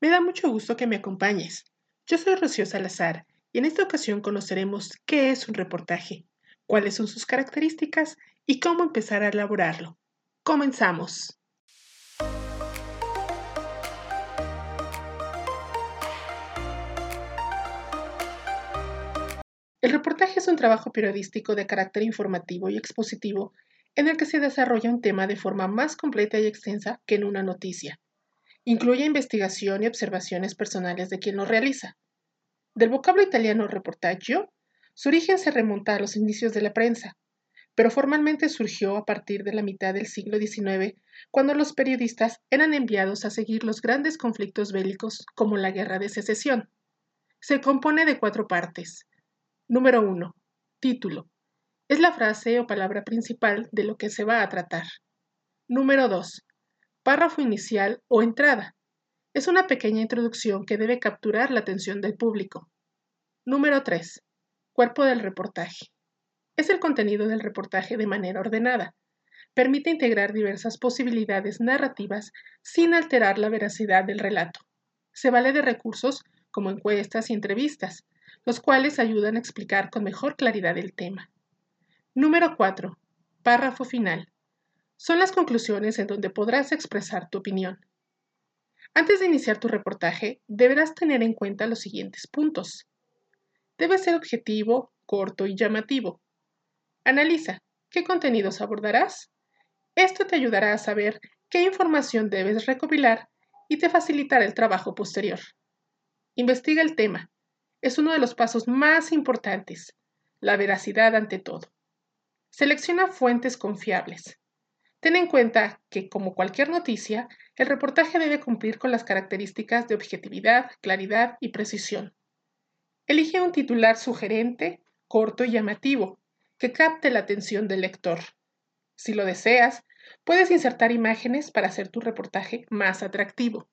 Me da mucho gusto que me acompañes. Yo soy Rocío Salazar y en esta ocasión conoceremos qué es un reportaje, cuáles son sus características y cómo empezar a elaborarlo. Comenzamos. El reportaje es un trabajo periodístico de carácter informativo y expositivo en el que se desarrolla un tema de forma más completa y extensa que en una noticia. Incluye investigación y observaciones personales de quien lo realiza. Del vocablo italiano reportaggio, su origen se remonta a los inicios de la prensa, pero formalmente surgió a partir de la mitad del siglo XIX, cuando los periodistas eran enviados a seguir los grandes conflictos bélicos como la Guerra de Secesión. Se compone de cuatro partes. Número 1. Título. Es la frase o palabra principal de lo que se va a tratar. Número 2 párrafo inicial o entrada. Es una pequeña introducción que debe capturar la atención del público. Número 3. Cuerpo del reportaje. Es el contenido del reportaje de manera ordenada. Permite integrar diversas posibilidades narrativas sin alterar la veracidad del relato. Se vale de recursos como encuestas y entrevistas, los cuales ayudan a explicar con mejor claridad el tema. Número 4. Párrafo final son las conclusiones en donde podrás expresar tu opinión. Antes de iniciar tu reportaje, deberás tener en cuenta los siguientes puntos. Debe ser objetivo, corto y llamativo. Analiza qué contenidos abordarás. Esto te ayudará a saber qué información debes recopilar y te facilitará el trabajo posterior. Investiga el tema. Es uno de los pasos más importantes. La veracidad ante todo. Selecciona fuentes confiables. Ten en cuenta que, como cualquier noticia, el reportaje debe cumplir con las características de objetividad, claridad y precisión. Elige un titular sugerente, corto y llamativo, que capte la atención del lector. Si lo deseas, puedes insertar imágenes para hacer tu reportaje más atractivo.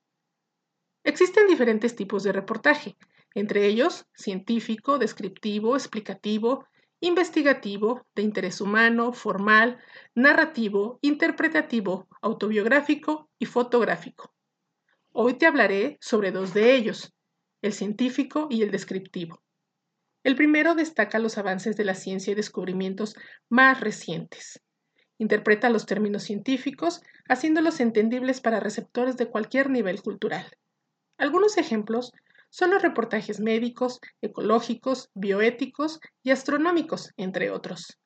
Existen diferentes tipos de reportaje, entre ellos científico, descriptivo, explicativo, investigativo, de interés humano, formal, narrativo, interpretativo, autobiográfico y fotográfico. Hoy te hablaré sobre dos de ellos, el científico y el descriptivo. El primero destaca los avances de la ciencia y descubrimientos más recientes. Interpreta los términos científicos, haciéndolos entendibles para receptores de cualquier nivel cultural. Algunos ejemplos son los reportajes médicos, ecológicos, bioéticos y astronómicos, entre otros.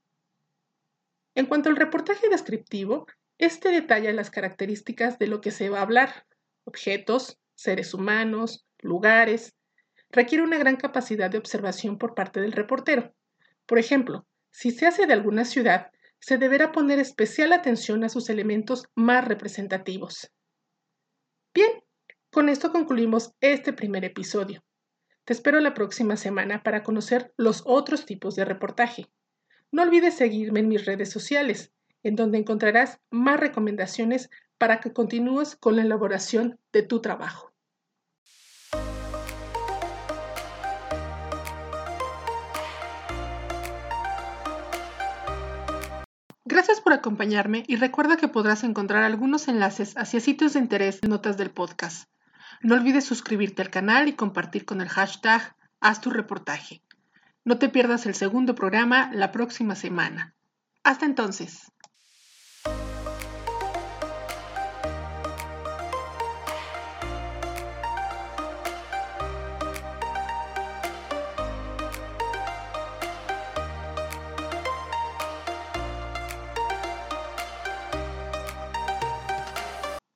En cuanto al reportaje descriptivo, este detalla las características de lo que se va a hablar, objetos, seres humanos, lugares. Requiere una gran capacidad de observación por parte del reportero. Por ejemplo, si se hace de alguna ciudad, se deberá poner especial atención a sus elementos más representativos. Bien, con esto concluimos este primer episodio. Te espero la próxima semana para conocer los otros tipos de reportaje. No olvides seguirme en mis redes sociales, en donde encontrarás más recomendaciones para que continúes con la elaboración de tu trabajo. Gracias por acompañarme y recuerda que podrás encontrar algunos enlaces hacia sitios de interés en notas del podcast. No olvides suscribirte al canal y compartir con el hashtag Haz tu reportaje. No te pierdas el segundo programa la próxima semana. Hasta entonces.